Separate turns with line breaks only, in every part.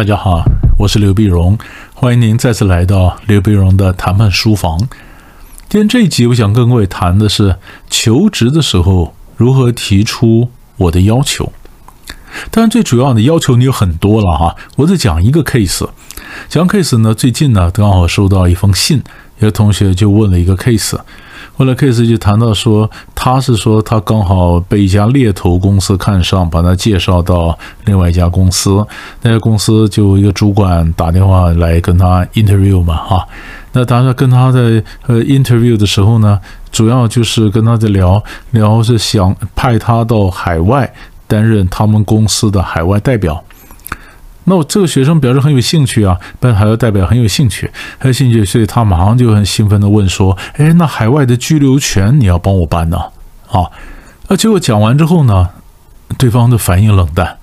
大家好，我是刘碧荣，欢迎您再次来到刘碧荣的谈判书房。今天这一集，我想跟各位谈的是求职的时候如何提出我的要求。当然，最主要的要求你有很多了哈。我再讲一个 case，讲 case 呢，最近呢刚好收到一封信，有同学就问了一个 case。后来 case 就谈到说，他是说他刚好被一家猎头公司看上，把他介绍到另外一家公司。那家公司就一个主管打电话来跟他 interview 嘛，哈。那当然跟他在呃 interview 的时候呢，主要就是跟他在聊聊，是想派他到海外担任他们公司的海外代表。那我这个学生表示很有兴趣啊，但海外代表很有兴趣，很有兴趣，所以他马上就很兴奋地问说：“哎，那海外的居留权你要帮我办呢？”啊，那结果讲完之后呢，对方的反应冷淡，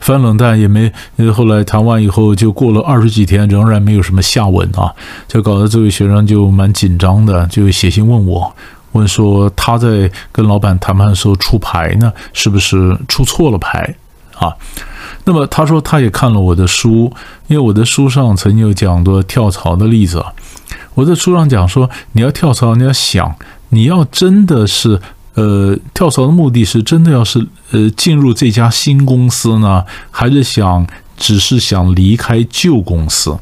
反冷淡也没，后来谈完以后就过了二十几天，仍然没有什么下文啊，就搞得这位学生就蛮紧张的，就写信问我，问说他在跟老板谈判的时候出牌呢，是不是出错了牌啊？那么他说他也看了我的书，因为我的书上曾经有讲过跳槽的例子。我在书上讲说，你要跳槽，你要想，你要真的是呃跳槽的目的是真的要是呃进入这家新公司呢，还是想只是想离开旧公司？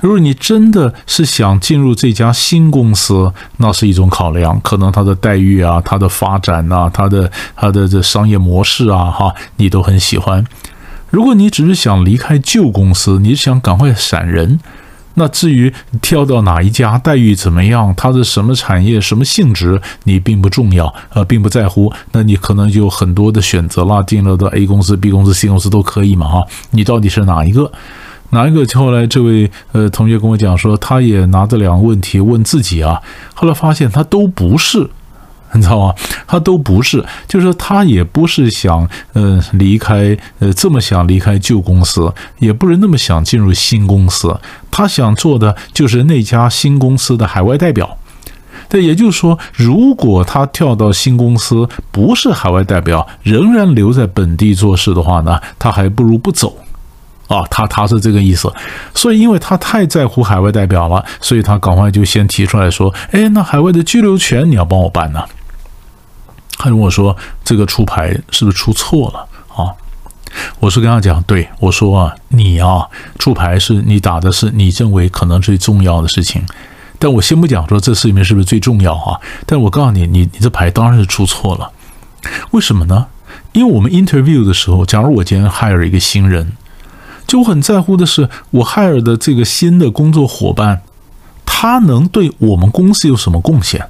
如果你真的是想进入这家新公司，那是一种考量，可能它的待遇啊、它的发展啊、它的它的这商业模式啊，哈，你都很喜欢。如果你只是想离开旧公司，你想赶快闪人，那至于跳到哪一家，待遇怎么样，它的什么产业、什么性质，你并不重要，呃，并不在乎。那你可能就很多的选择了，进入到 A 公司、B 公司、C 公司都可以嘛，哈。你到底是哪一个？哪一个？后来这位呃同学跟我讲说，他也拿这两个问题问自己啊，后来发现他都不是。你知道吗？他都不是，就是他也不是想，呃，离开，呃，这么想离开旧公司，也不是那么想进入新公司。他想做的就是那家新公司的海外代表。对，也就是说，如果他跳到新公司不是海外代表，仍然留在本地做事的话呢，他还不如不走。啊，他他是这个意思，所以因为他太在乎海外代表了，所以他赶快就先提出来说：“哎，那海外的居留权你要帮我办呢？”他问我说：“这个出牌是不是出错了啊？”我是跟他讲：“对，我说啊，你啊出牌是你打的是你认为可能最重要的事情，但我先不讲说这事里面是不是最重要啊？但我告诉你，你你这牌当然是出错了。为什么呢？因为我们 interview 的时候，假如我今天 hire 一个新人，就我很在乎的是我 hire 的这个新的工作伙伴，他能对我们公司有什么贡献？”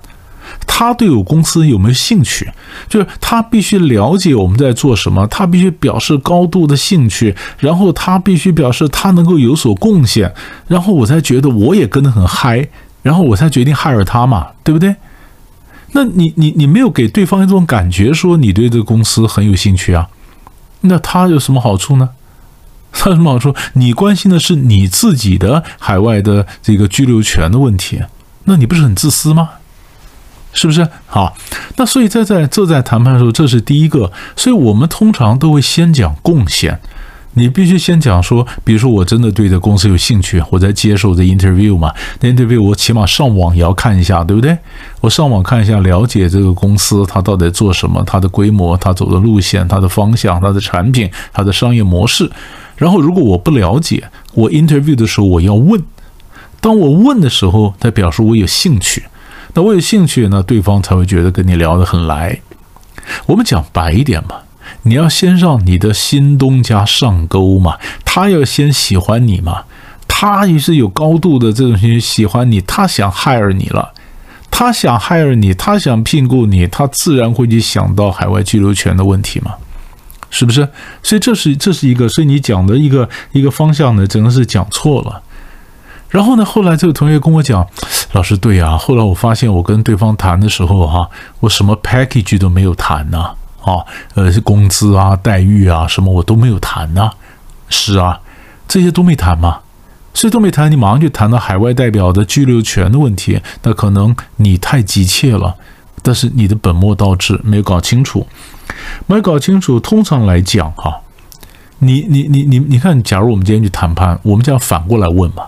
他对我公司有没有兴趣？就是他必须了解我们在做什么，他必须表示高度的兴趣，然后他必须表示他能够有所贡献，然后我才觉得我也跟得很嗨，然后我才决定 hire 他嘛，对不对？那你你你没有给对方一种感觉，说你对这个公司很有兴趣啊？那他有什么好处呢？他有什么好处？你关心的是你自己的海外的这个居留权的问题，那你不是很自私吗？是不是好？那所以在在这在谈判的时候，这是第一个。所以我们通常都会先讲贡献，你必须先讲说，比如说我真的对这公司有兴趣，我在接受这 interview 嘛。那 interview 我起码上网也要看一下，对不对？我上网看一下，了解这个公司它到底做什么，它的规模，它走的路线，它的方向，它的产品，它的商业模式。然后如果我不了解，我 interview 的时候我要问。当我问的时候，它表示我有兴趣。那我有兴趣，那对方才会觉得跟你聊得很来。我们讲白一点嘛，你要先让你的新东家上钩嘛，他要先喜欢你嘛，他也是有高度的这种喜喜欢你，他想 hire 你了，他想 hire 你，他想聘雇你，他自然会去想到海外居留权的问题嘛，是不是？所以这是这是一个，所以你讲的一个一个方向呢，整个是讲错了。然后呢，后来这个同学跟我讲。老师对呀，后来我发现我跟对方谈的时候哈，我什么 package 都没有谈呢，啊，呃，工资啊、待遇啊什么我都没有谈呢，是啊，这些都没谈嘛，所以都没谈，你马上就谈到海外代表的居留权的问题，那可能你太急切了，但是你的本末倒置，没有搞清楚，没搞清楚。通常来讲哈，你你你你你看，假如我们今天去谈判，我们就要反过来问嘛。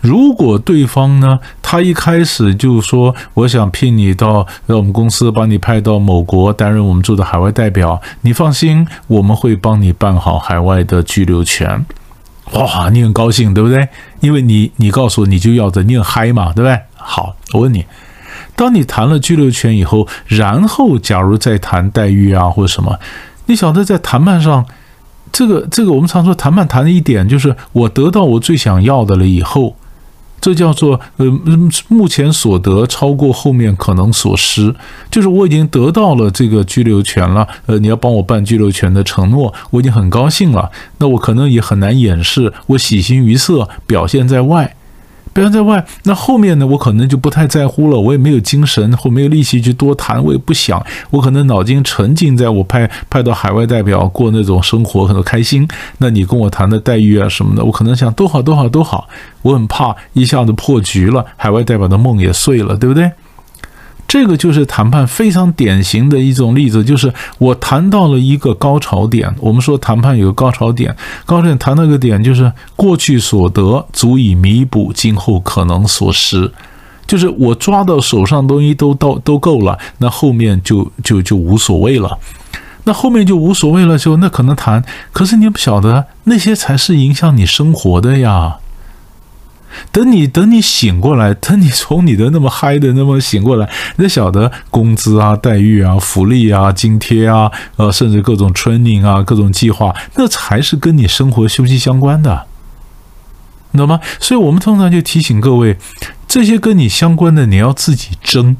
如果对方呢，他一开始就说我想聘你到让我们公司把你派到某国担任我们做的海外代表，你放心，我们会帮你办好海外的居留权。哇，你很高兴对不对？因为你你告诉我你就要的，你很嗨嘛，对不对？好，我问你，当你谈了居留权以后，然后假如再谈待遇啊或者什么，你晓得在谈判上，这个这个我们常说谈判谈的一点就是我得到我最想要的了以后。这叫做呃，目前所得超过后面可能所失，就是我已经得到了这个居留权了。呃，你要帮我办居留权的承诺，我已经很高兴了。那我可能也很难掩饰我喜形于色，表现在外。表现在外，那后面呢？我可能就不太在乎了，我也没有精神或没有力气去多谈，我也不想，我可能脑筋沉浸在我派派到海外代表过那种生活，很开心。那你跟我谈的待遇啊什么的，我可能想都好都好都好，我很怕一下子破局了，海外代表的梦也碎了，对不对？这个就是谈判非常典型的一种例子，就是我谈到了一个高潮点。我们说谈判有个高潮点，高潮点谈那个点就是过去所得足以弥补今后可能所失，就是我抓到手上东西都到都够了，那后面就就就无所谓了。那后面就无所谓了，就那可能谈，可是你不晓得那些才是影响你生活的呀。等你等你醒过来，等你从你的那么嗨的那么醒过来，你晓得工资啊、待遇啊、福利啊、津贴啊，呃，甚至各种 training 啊、各种计划，那才是跟你生活息息相关的，懂吗？所以我们通常就提醒各位，这些跟你相关的你要自己争，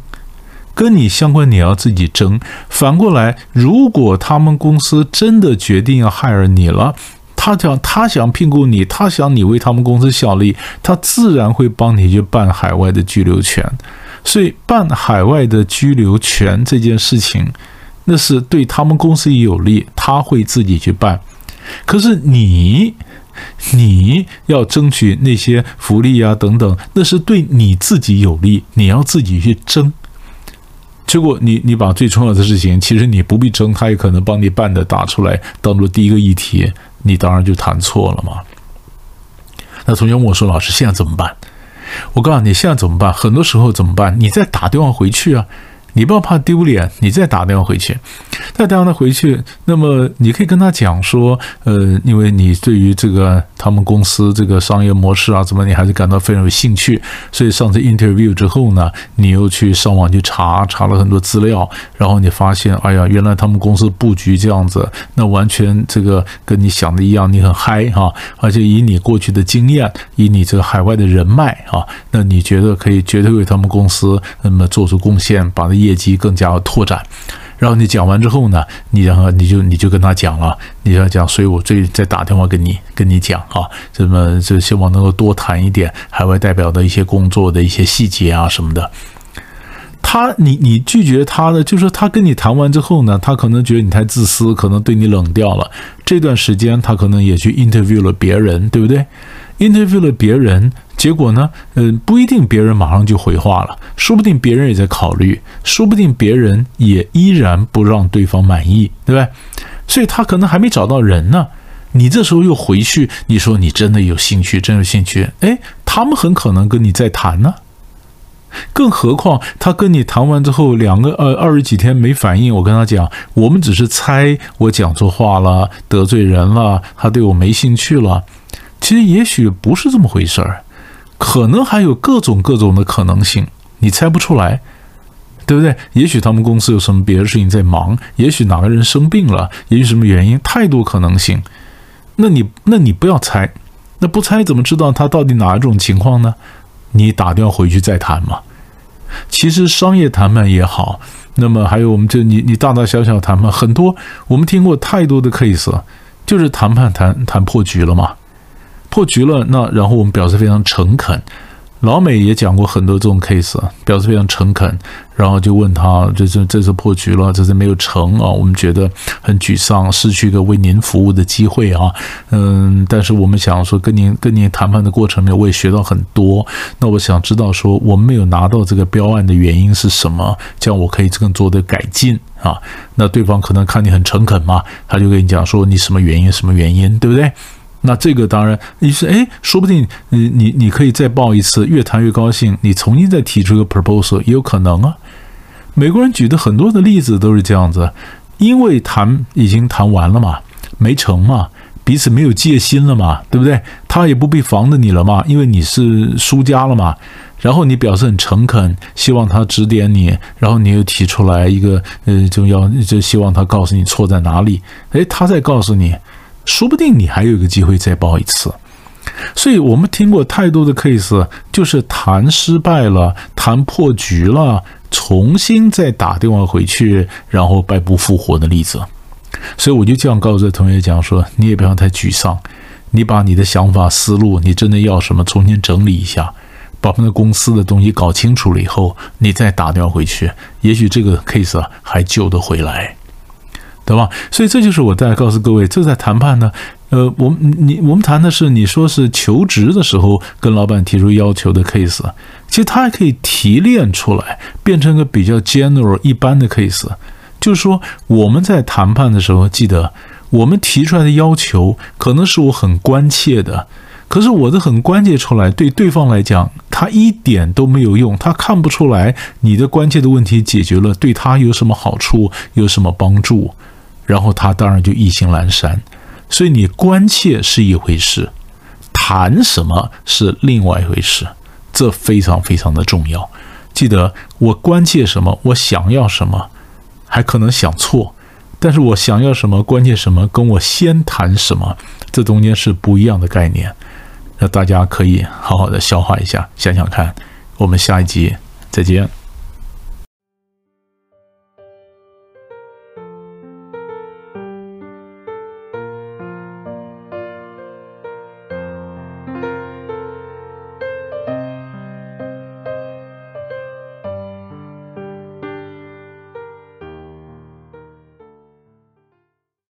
跟你相关你要自己争。反过来，如果他们公司真的决定要害了你了。他想，他想聘雇你，他想你为他们公司效力，他自然会帮你去办海外的居留权。所以，办海外的居留权这件事情，那是对他们公司有利，他会自己去办。可是你，你要争取那些福利啊等等，那是对你自己有利，你要自己去争。结果，你你把最重要的事情，其实你不必争，他也可能帮你办的打出来，当做第一个议题。你当然就弹错了嘛。那同学问我说：“老师，现在怎么办？”我告诉你，现在怎么办？很多时候怎么办？你再打电话回去啊。你不要怕丢脸，你再打电话回去，再打电话回去，那么你可以跟他讲说，呃，因为你对于这个他们公司这个商业模式啊，怎么你还是感到非常有兴趣，所以上次 interview 之后呢，你又去上网去查，查了很多资料，然后你发现，哎呀，原来他们公司布局这样子，那完全这个跟你想的一样，你很嗨哈，而且以你过去的经验，以你这个海外的人脉啊，那你觉得可以绝对为他们公司那么做出贡献，把它。业绩更加拓展，然后你讲完之后呢，你然后你就你就跟他讲了，你要讲，所以我最再打电话跟你跟你讲啊，这么就希望能够多谈一点海外代表的一些工作的一些细节啊什么的。他你你拒绝他的，就是他跟你谈完之后呢，他可能觉得你太自私，可能对你冷掉了。这段时间他可能也去 interview 了别人，对不对？interview 了别人。结果呢？嗯，不一定别人马上就回话了，说不定别人也在考虑，说不定别人也依然不让对方满意，对吧？所以他可能还没找到人呢。你这时候又回去，你说你真的有兴趣，真有兴趣，哎，他们很可能跟你再谈呢。更何况他跟你谈完之后，两个呃二十几天没反应，我跟他讲，我们只是猜我讲错话了，得罪人了，他对我没兴趣了。其实也许不是这么回事儿。可能还有各种各种的可能性，你猜不出来，对不对？也许他们公司有什么别的事情在忙，也许哪个人生病了，也许什么原因，太多可能性。那你那你不要猜，那不猜怎么知道他到底哪一种情况呢？你打电话回去再谈嘛。其实商业谈判也好，那么还有我们这你你大大小小谈判很多，我们听过太多的 case，就是谈判谈谈破局了嘛。破局了，那然后我们表示非常诚恳，老美也讲过很多这种 case，表示非常诚恳，然后就问他，这这这次破局了，这次没有成啊，我们觉得很沮丧，失去一个为您服务的机会啊，嗯，但是我们想说跟您跟您谈判的过程里面，我也学到很多，那我想知道说我们没有拿到这个标案的原因是什么，这样我可以更做的改进啊，那对方可能看你很诚恳嘛，他就跟你讲说你什么原因什么原因，对不对？那这个当然，你是哎，说不定你你你可以再报一次，越谈越高兴，你重新再提出一个 proposal 也有可能啊。美国人举的很多的例子都是这样子，因为谈已经谈完了嘛，没成嘛，彼此没有戒心了嘛，对不对？他也不必防着你了嘛，因为你是输家了嘛。然后你表示很诚恳，希望他指点你，然后你又提出来一个呃，就要就希望他告诉你错在哪里，哎，他再告诉你。说不定你还有一个机会再报一次，所以我们听过太多的 case，就是谈失败了，谈破局了，重新再打电话回去，然后败不复活的例子。所以我就这样告诉同学讲说，你也不要太沮丧，你把你的想法思路，你真的要什么，重新整理一下，把我们公司的东西搞清楚了以后，你再打电话回去，也许这个 case 还救得回来。对吧？所以这就是我在告诉各位，这在谈判呢。呃，我们你我们谈的是你说是求职的时候跟老板提出要求的 case，其实它还可以提炼出来，变成个比较 general 一般的 case。就是说我们在谈判的时候，记得我们提出来的要求可能是我很关切的，可是我的很关切出来，对对方来讲，他一点都没有用，他看不出来你的关切的问题解决了，对他有什么好处，有什么帮助。然后他当然就意兴阑珊，所以你关切是一回事，谈什么是另外一回事，这非常非常的重要。记得我关切什么，我想要什么，还可能想错，但是我想要什么，关切什么，跟我先谈什么，这中间是不一样的概念。那大家可以好好的消化一下，想想看。我们下一集再见。